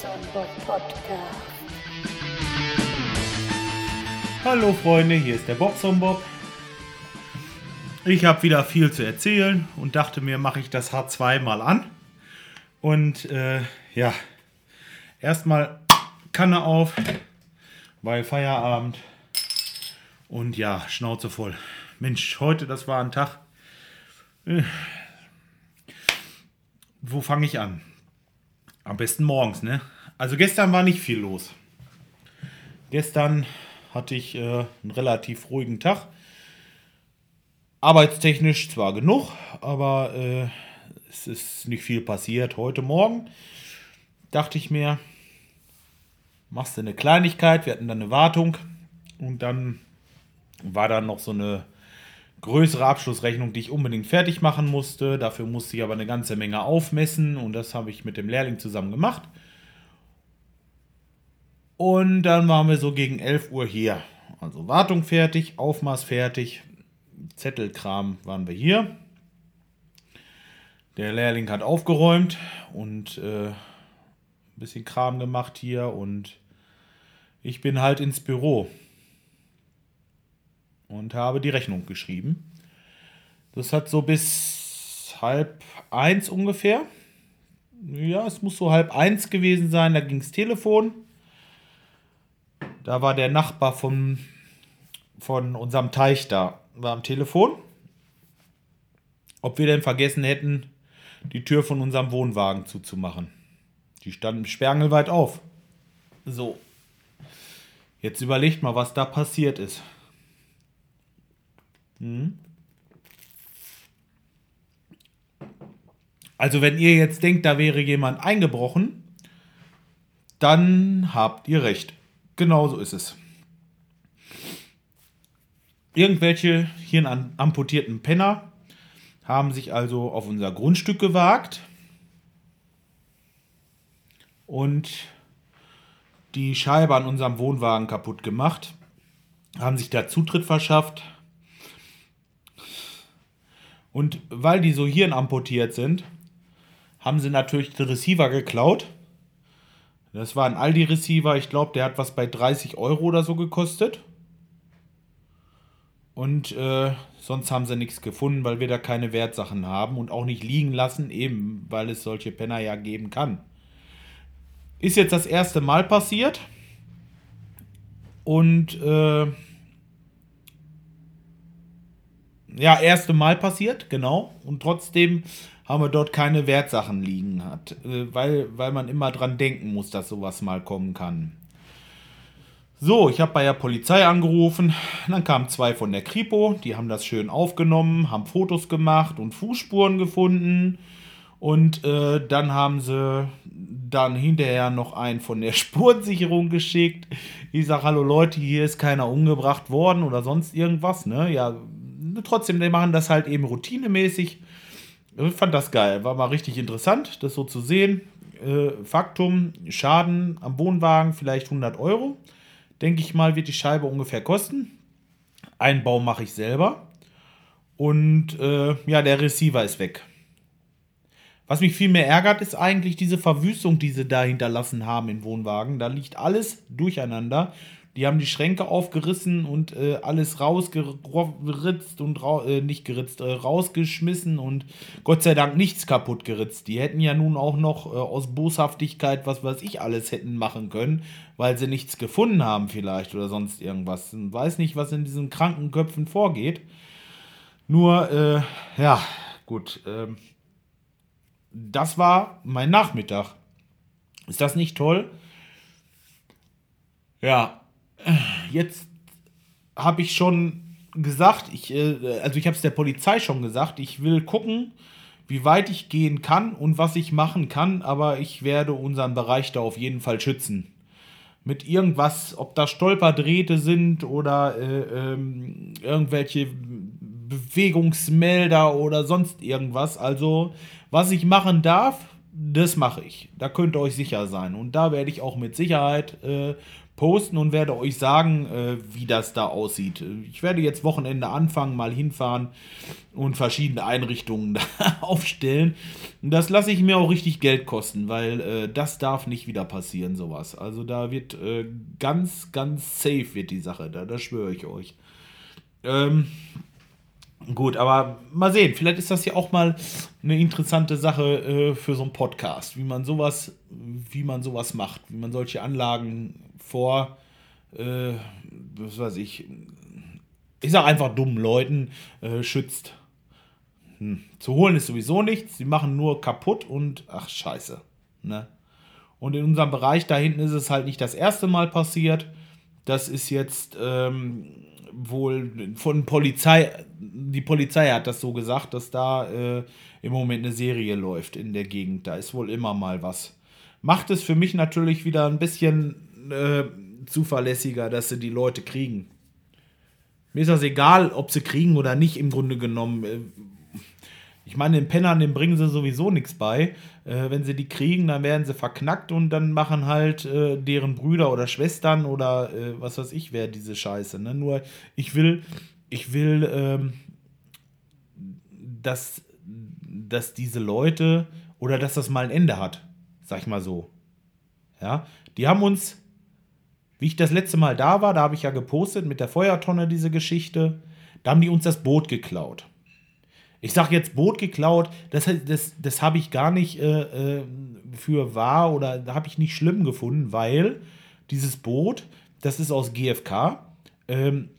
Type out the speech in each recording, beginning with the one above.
Podcast. Hallo Freunde, hier ist der Bobson Bob. Ich habe wieder viel zu erzählen und dachte mir, mache ich das H2 mal an. Und äh, ja, erstmal Kanne auf, weil Feierabend. Und ja, Schnauze voll. Mensch, heute, das war ein Tag. Äh, wo fange ich an? Am besten morgens, ne? Also gestern war nicht viel los. Gestern hatte ich äh, einen relativ ruhigen Tag. Arbeitstechnisch zwar genug, aber äh, es ist nicht viel passiert. Heute Morgen dachte ich mir, machst du eine Kleinigkeit. Wir hatten dann eine Wartung und dann war dann noch so eine größere Abschlussrechnung, die ich unbedingt fertig machen musste. Dafür musste ich aber eine ganze Menge aufmessen und das habe ich mit dem Lehrling zusammen gemacht. Und dann waren wir so gegen 11 Uhr hier. Also Wartung fertig, Aufmaß fertig, Zettelkram waren wir hier. Der Lehrling hat aufgeräumt und äh, ein bisschen Kram gemacht hier und ich bin halt ins Büro und habe die Rechnung geschrieben. Das hat so bis halb eins ungefähr. Ja, es muss so halb eins gewesen sein. Da ging das Telefon. Da war der Nachbar von, von unserem Teich da, war am Telefon. Ob wir denn vergessen hätten, die Tür von unserem Wohnwagen zuzumachen. Die standen sperrangelweit auf. So. Jetzt überlegt mal, was da passiert ist. Hm? Also wenn ihr jetzt denkt, da wäre jemand eingebrochen, dann habt ihr recht. Genau so ist es. Irgendwelche hier amputierten Penner haben sich also auf unser Grundstück gewagt und die Scheibe an unserem Wohnwagen kaputt gemacht, haben sich da Zutritt verschafft. Und weil die so hirnamputiert sind, haben sie natürlich den Receiver geklaut das war ein Aldi-Receiver, ich glaube, der hat was bei 30 Euro oder so gekostet. Und äh, sonst haben sie nichts gefunden, weil wir da keine Wertsachen haben und auch nicht liegen lassen, eben weil es solche Penner ja geben kann. Ist jetzt das erste Mal passiert. Und äh, ja, erste Mal passiert, genau. Und trotzdem haben wir dort keine Wertsachen liegen hat, äh, weil, weil man immer dran denken muss, dass sowas mal kommen kann. So, ich habe bei der Polizei angerufen, dann kamen zwei von der Kripo, die haben das schön aufgenommen, haben Fotos gemacht und Fußspuren gefunden und äh, dann haben sie dann hinterher noch einen von der Spurensicherung geschickt. Ich sage, hallo Leute, hier ist keiner umgebracht worden oder sonst irgendwas, ne? Ja, trotzdem, die machen das halt eben routinemäßig ich fand das geil, war mal richtig interessant, das so zu sehen. Äh, Faktum, Schaden am Wohnwagen vielleicht 100 Euro. Denke ich mal, wird die Scheibe ungefähr kosten. Einbau mache ich selber. Und äh, ja, der Receiver ist weg. Was mich viel mehr ärgert, ist eigentlich diese Verwüstung, die sie da hinterlassen haben im Wohnwagen. Da liegt alles durcheinander. Die haben die Schränke aufgerissen und äh, alles rausgeritzt und ra äh, nicht geritzt, äh, rausgeschmissen und Gott sei Dank nichts kaputt geritzt. Die hätten ja nun auch noch äh, aus Boshaftigkeit, was weiß ich, alles hätten machen können, weil sie nichts gefunden haben vielleicht oder sonst irgendwas. Ich weiß nicht, was in diesen kranken Köpfen vorgeht. Nur, äh, ja, gut. Ähm, das war mein Nachmittag. Ist das nicht toll? Ja, jetzt habe ich schon gesagt, ich, äh, also ich habe es der Polizei schon gesagt, ich will gucken, wie weit ich gehen kann und was ich machen kann, aber ich werde unseren Bereich da auf jeden Fall schützen. Mit irgendwas, ob da Stolperdrähte sind oder äh, ähm, irgendwelche Bewegungsmelder oder sonst irgendwas. Also, was ich machen darf, das mache ich. Da könnt ihr euch sicher sein. Und da werde ich auch mit Sicherheit äh, posten und werde euch sagen, äh, wie das da aussieht. Ich werde jetzt Wochenende anfangen, mal hinfahren und verschiedene Einrichtungen da aufstellen. Und das lasse ich mir auch richtig Geld kosten, weil äh, das darf nicht wieder passieren, sowas. Also da wird äh, ganz, ganz safe wird die Sache, da, das schwöre ich euch. Ähm, gut, aber mal sehen, vielleicht ist das ja auch mal eine interessante Sache äh, für so einen Podcast, wie man sowas, wie man sowas macht, wie man solche Anlagen vor, äh, was weiß ich, ich sag einfach dummen Leuten äh, schützt. Hm. Zu holen ist sowieso nichts, sie machen nur kaputt und ach scheiße. Ne? Und in unserem Bereich da hinten ist es halt nicht das erste Mal passiert. Das ist jetzt ähm, wohl von Polizei, die Polizei hat das so gesagt, dass da äh, im Moment eine Serie läuft in der Gegend. Da ist wohl immer mal was. Macht es für mich natürlich wieder ein bisschen äh, zuverlässiger, dass sie die Leute kriegen. Mir ist das egal, ob sie kriegen oder nicht, im Grunde genommen. Ich meine, den Pennern, dem bringen sie sowieso nichts bei. Äh, wenn sie die kriegen, dann werden sie verknackt und dann machen halt äh, deren Brüder oder Schwestern oder äh, was weiß ich, wer diese Scheiße. Ne? Nur ich will, ich will, ähm, dass, dass diese Leute oder dass das mal ein Ende hat. Sag ich mal so. Ja, die haben uns, wie ich das letzte Mal da war, da habe ich ja gepostet mit der Feuertonne diese Geschichte, da haben die uns das Boot geklaut. Ich sage jetzt Boot geklaut, das, das, das habe ich gar nicht äh, äh für wahr oder habe ich nicht schlimm gefunden, weil dieses Boot, das ist aus GFK, ähm,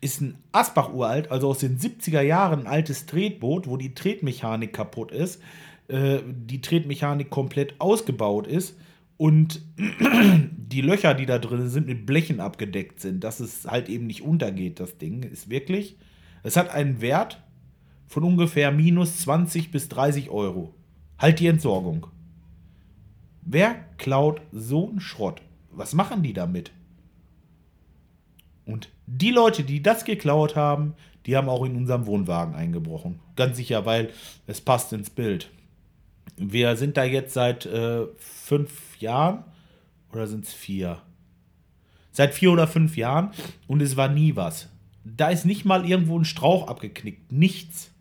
ist ein Asbach uralt, also aus den 70er Jahren ein altes Tretboot, wo die Tretmechanik kaputt ist, äh, die Tretmechanik komplett ausgebaut ist und die Löcher, die da drin sind, mit Blechen abgedeckt sind, dass es halt eben nicht untergeht, das Ding. Ist wirklich, es hat einen Wert von ungefähr minus 20 bis 30 Euro. Halt die Entsorgung. Wer klaut so einen Schrott? Was machen die damit? Und die Leute, die das geklaut haben, die haben auch in unserem Wohnwagen eingebrochen. Ganz sicher, weil es passt ins Bild. Wir sind da jetzt seit äh, fünf Jahren oder sind es vier? Seit vier oder fünf Jahren und es war nie was. Da ist nicht mal irgendwo ein Strauch abgeknickt. Nichts.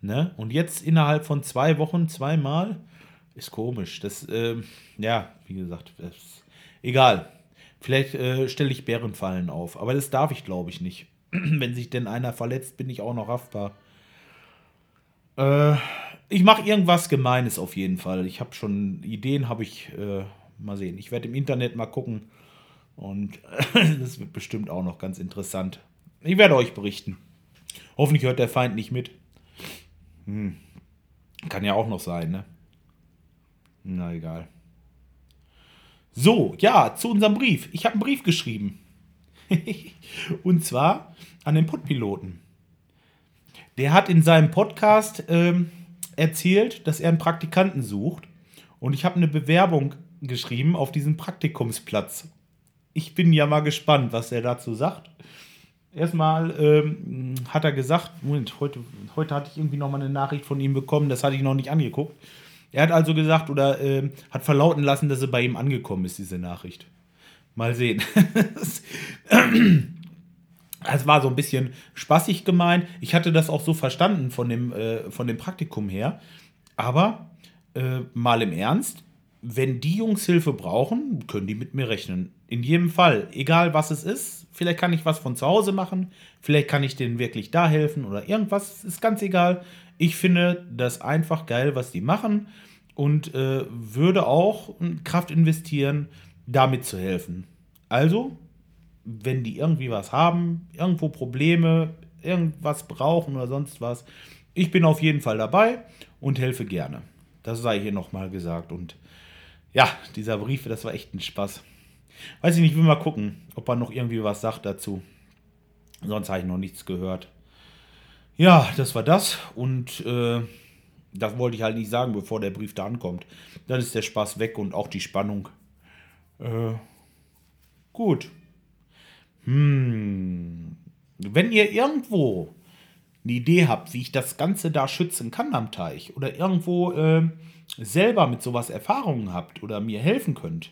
Ne? Und jetzt innerhalb von zwei Wochen zweimal ist komisch. Das, äh, ja, wie gesagt, ist egal. Vielleicht äh, stelle ich Bärenfallen auf, aber das darf ich, glaube ich, nicht. Wenn sich denn einer verletzt, bin ich auch noch haftbar. Äh, ich mache irgendwas Gemeines auf jeden Fall. Ich habe schon Ideen, habe ich. Äh, mal sehen. Ich werde im Internet mal gucken. Und das wird bestimmt auch noch ganz interessant. Ich werde euch berichten. Hoffentlich hört der Feind nicht mit. Hm. Kann ja auch noch sein, ne? Na egal. So, ja, zu unserem Brief. Ich habe einen Brief geschrieben. Und zwar an den Podpiloten. Der hat in seinem Podcast ähm, erzählt, dass er einen Praktikanten sucht. Und ich habe eine Bewerbung geschrieben auf diesen Praktikumsplatz. Ich bin ja mal gespannt, was er dazu sagt. Erstmal ähm, hat er gesagt, Moment, heute, heute hatte ich irgendwie noch mal eine Nachricht von ihm bekommen, das hatte ich noch nicht angeguckt. Er hat also gesagt oder äh, hat verlauten lassen, dass er bei ihm angekommen ist, diese Nachricht. Mal sehen. Es war so ein bisschen spaßig gemeint. Ich hatte das auch so verstanden von dem, äh, von dem Praktikum her. Aber äh, mal im Ernst, wenn die Jungs Hilfe brauchen, können die mit mir rechnen. In jedem Fall, egal was es ist. Vielleicht kann ich was von zu Hause machen. Vielleicht kann ich denen wirklich da helfen oder irgendwas. Ist ganz egal. Ich finde das einfach geil, was die machen. Und äh, würde auch Kraft investieren, damit zu helfen. Also, wenn die irgendwie was haben, irgendwo Probleme, irgendwas brauchen oder sonst was, ich bin auf jeden Fall dabei und helfe gerne. Das sei hier nochmal gesagt. Und ja, dieser Brief, das war echt ein Spaß. Weiß ich nicht, will mal gucken, ob er noch irgendwie was sagt dazu. Sonst habe ich noch nichts gehört. Ja, das war das. Und äh, das wollte ich halt nicht sagen, bevor der Brief da ankommt. Dann ist der Spaß weg und auch die Spannung. Äh, gut. Hm. Wenn ihr irgendwo eine Idee habt, wie ich das Ganze da schützen kann am Teich oder irgendwo äh, selber mit sowas Erfahrungen habt oder mir helfen könnt,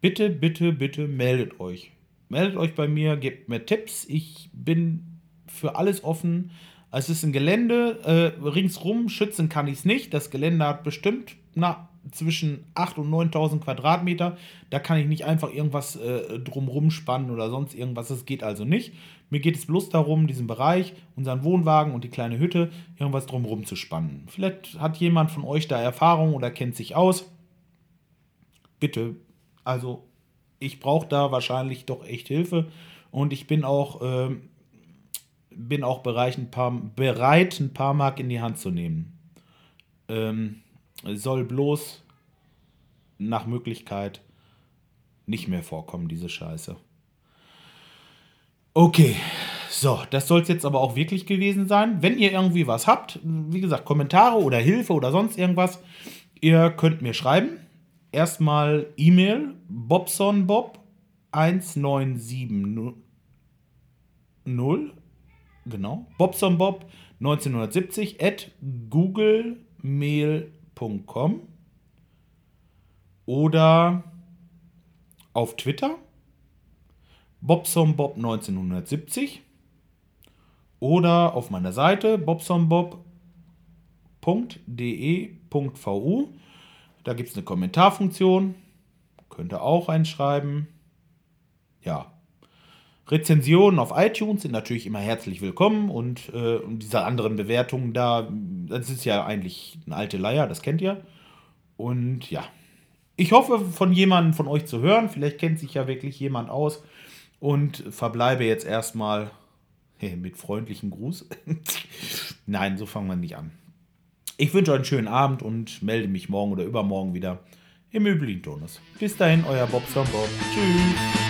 bitte, bitte, bitte meldet euch. meldet euch bei mir, gebt mir Tipps. Ich bin für alles offen. Es ist ein Gelände, äh, ringsrum schützen kann ich es nicht. Das Gelände hat bestimmt na, zwischen 8.000 und 9.000 Quadratmeter. Da kann ich nicht einfach irgendwas äh, drumrum spannen oder sonst irgendwas. Das geht also nicht. Mir geht es bloß darum, diesen Bereich, unseren Wohnwagen und die kleine Hütte, irgendwas drumrum zu spannen. Vielleicht hat jemand von euch da Erfahrung oder kennt sich aus. Bitte, also ich brauche da wahrscheinlich doch echt Hilfe und ich bin auch, äh, bin auch bereit ein, paar, bereit, ein paar Mark in die Hand zu nehmen. Ähm, soll bloß nach Möglichkeit nicht mehr vorkommen, diese Scheiße. Okay, so, das soll es jetzt aber auch wirklich gewesen sein. Wenn ihr irgendwie was habt, wie gesagt, Kommentare oder Hilfe oder sonst irgendwas, ihr könnt mir schreiben. Erstmal E-Mail bobsonbob 1970 genau bobsonbob 1970 at googlemail.com oder auf Twitter bobsonbob 1970 oder auf meiner Seite bobsonbob.de.vu da gibt es eine Kommentarfunktion. Könnt ihr auch reinschreiben. Ja. Rezensionen auf iTunes sind natürlich immer herzlich willkommen und äh, diese anderen Bewertungen da, das ist ja eigentlich eine alte Leier, das kennt ihr. Und ja, ich hoffe von jemandem von euch zu hören. Vielleicht kennt sich ja wirklich jemand aus und verbleibe jetzt erstmal mit freundlichen Gruß. Nein, so fangen wir nicht an. Ich wünsche euch einen schönen Abend und melde mich morgen oder übermorgen wieder im üblichen Tonus. Bis dahin, euer Bob Bob. Tschüss.